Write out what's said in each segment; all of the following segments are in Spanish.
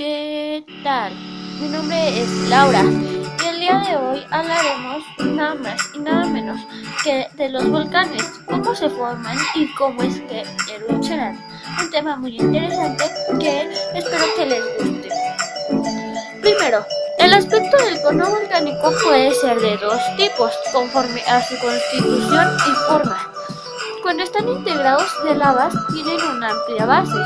¿Qué tal? Mi nombre es Laura y el día de hoy hablaremos nada más y nada menos que de los volcanes, cómo se forman y cómo es que erupcionan. Un tema muy interesante que espero que les guste. Primero, el aspecto del cono volcánico puede ser de dos tipos, conforme a su constitución y forma. Cuando están integrados de lavas, tienen una amplia base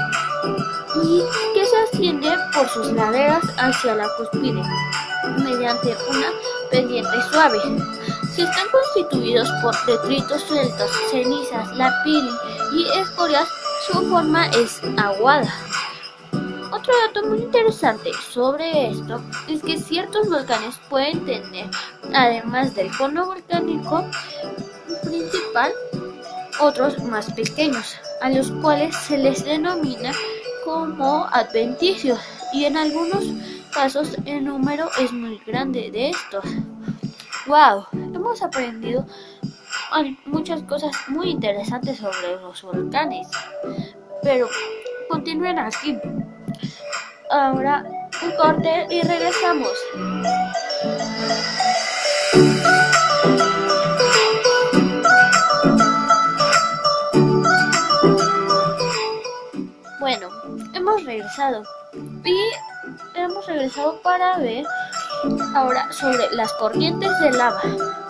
y que asciende por sus laderas hacia la cúspide mediante una pendiente suave. Si están constituidos por detritos sueltos, cenizas, lapili y escorias, su forma es aguada. Otro dato muy interesante sobre esto es que ciertos volcanes pueden tener, además del cono volcánico principal, otros más pequeños, a los cuales se les denomina como adventicios y en algunos casos el número es muy grande de estos. ¡Wow! Hemos aprendido muchas cosas muy interesantes sobre los volcanes. Pero continúen aquí. Ahora un corte y regresamos. Bueno, hemos regresado y hemos regresado para ver ahora sobre las corrientes de lava,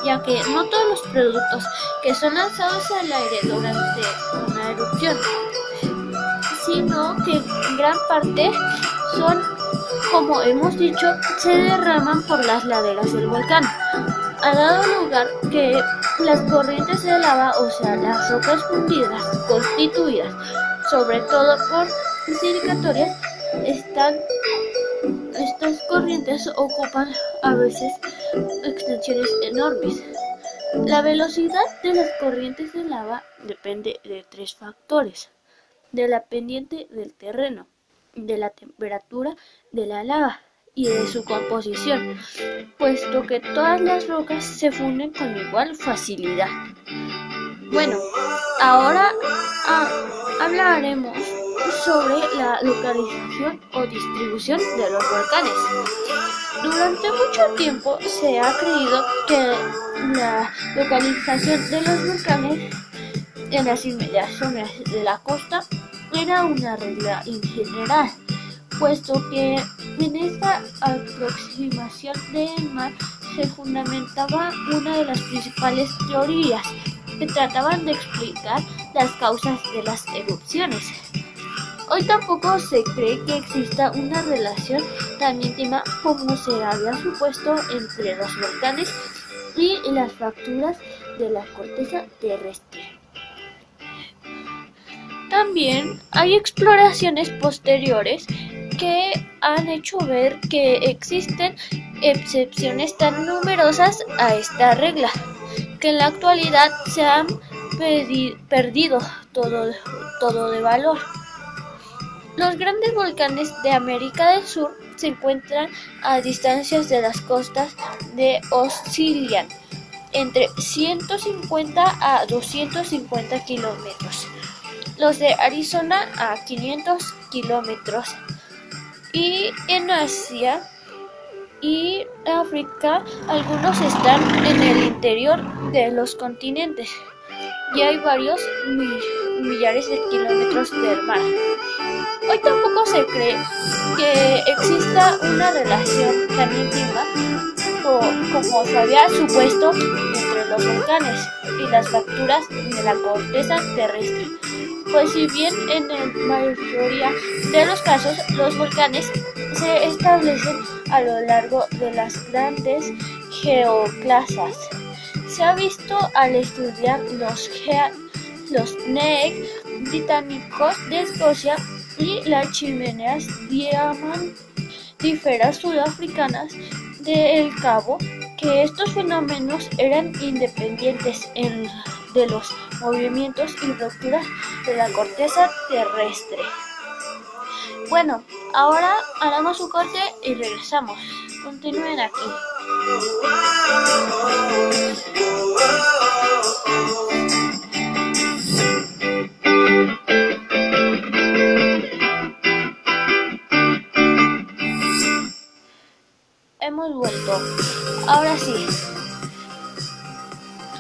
ya que no todos los productos que son lanzados al aire durante una erupción, sino que gran parte son, como hemos dicho, se derraman por las laderas del volcán. Ha dado lugar que las corrientes de lava, o sea, las rocas fundidas, constituidas sobre todo por silicatorias, están estas corrientes ocupan a veces extensiones enormes. La velocidad de las corrientes de lava depende de tres factores: de la pendiente del terreno, de la temperatura de la lava y de su composición, puesto que todas las rocas se funden con igual facilidad. Bueno, ahora ah, hablaremos sobre la localización o distribución de los volcanes. Durante mucho tiempo se ha creído que la localización de los volcanes en las inmediaciones de la costa era una regla en general, puesto que en esta aproximación del mar se fundamentaba una de las principales teorías que trataban de explicar las causas de las erupciones. Hoy tampoco se cree que exista una relación tan íntima como se había supuesto entre los volcanes y las fracturas de la corteza terrestre. También hay exploraciones posteriores que han hecho ver que existen excepciones tan numerosas a esta regla que en la actualidad se han perdido todo, todo de valor. Los grandes volcanes de América del Sur se encuentran a distancias de las costas de oscilan entre 150 a 250 kilómetros, los de Arizona a 500 kilómetros y en Asia y África algunos están en el interior de los continentes y hay varios millares de kilómetros del mar. Hoy tampoco se cree que exista una relación tan íntima como se había supuesto entre los volcanes y las fracturas de la corteza terrestre. Pues si bien en la mayoría de los casos los volcanes se establecen a lo largo de las grandes geoclasas, se ha visto al estudiar los, los británicos de Escocia y las chimeneas diamantíferas sudafricanas de El Cabo que estos fenómenos eran independientes de los movimientos y rupturas de la corteza terrestre. Bueno, ahora haremos un corte y regresamos. Continúen aquí. hemos vuelto. Ahora sí.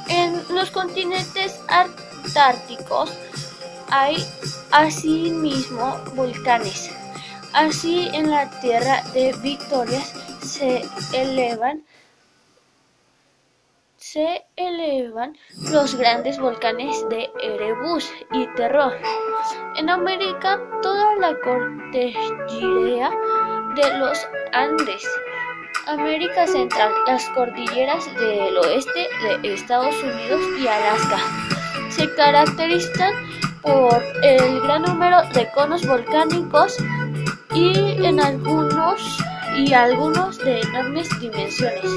En los continentes antárticos hay asimismo volcanes. Así en la tierra de Victorias se elevan se elevan los grandes volcanes de Erebus y Terror. En América, toda la cordillera de los Andes. América Central, las cordilleras del oeste de Estados Unidos y Alaska. Se caracterizan por el gran número de conos volcánicos y en algunos y algunos de enormes dimensiones.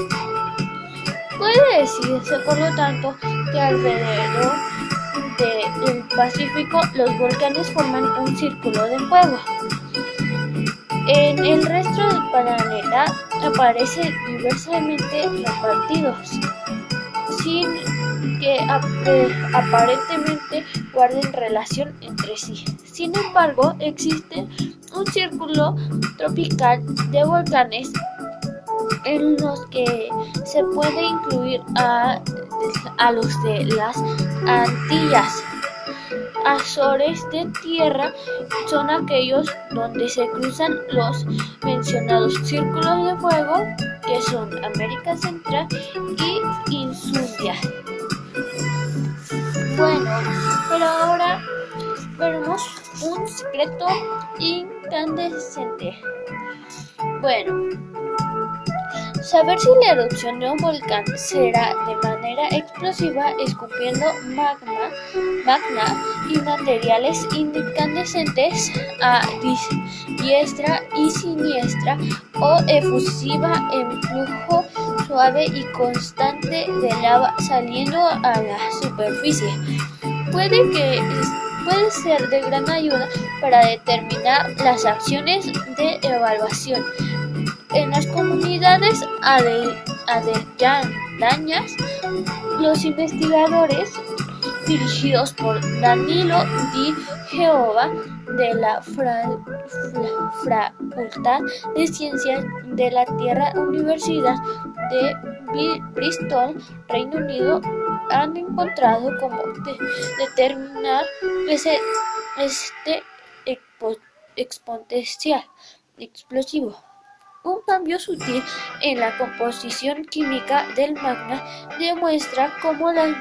Puede decirse, por lo tanto, que alrededor del Pacífico los volcanes forman un círculo de fuego. En el resto del planeta aparecen diversamente repartidos, sin que aparentemente guarden relación entre sí. Sin embargo, existe un círculo tropical de volcanes en los que se puede incluir a, a los de las Antillas. Azores de tierra son aquellos donde se cruzan los mencionados círculos de fuego que son América Central y Insuria. Bueno, pero ahora veremos un secreto incandescente. Bueno, Saber si la erupción de un volcán será de manera explosiva escupiendo magma, magna y materiales incandescentes a diestra y siniestra o efusiva en flujo suave y constante de lava saliendo a la superficie. Puede que puede ser de gran ayuda para determinar las acciones de evaluación. En las comunidades aledañas, los investigadores dirigidos por Danilo Di Jehová de la Facultad de Ciencias de la Tierra Universidad de Bristol, Reino Unido, han encontrado cómo determinar ese, este exponencial explosivo. Un cambio sutil en la composición química del magma demuestra cómo las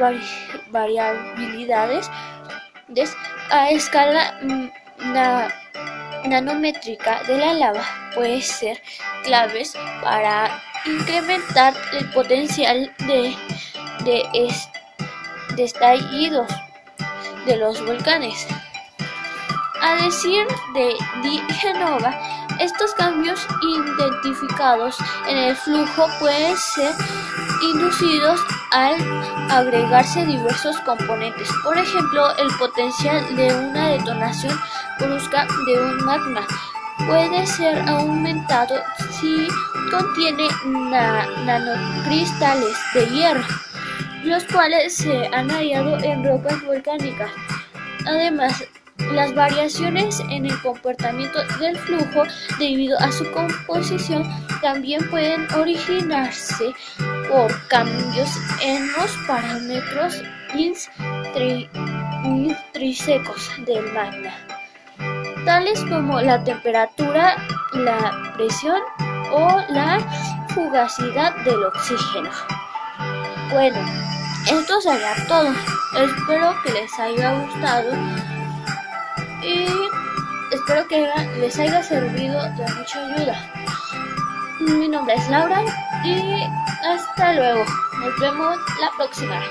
variabilidades a escala nanométrica de la lava pueden ser claves para incrementar el potencial de, de, de de los volcanes. A decir de Di Genova, estos cambios identificados en el flujo pueden ser inducidos al agregarse diversos componentes, por ejemplo, el potencial de una detonación brusca de un magma puede ser aumentado si contiene nanocristales de hierro, los cuales se han hallado en rocas volcánicas. Además, las variaciones en el comportamiento del flujo debido a su composición también pueden originarse por cambios en los parámetros intrínsecos del magma, tales como la temperatura, la presión o la fugacidad del oxígeno. Bueno, esto sería todo. Espero que les haya gustado y espero que les haya servido de mucha ayuda. Mi nombre es Laura y hasta luego. Nos vemos la próxima.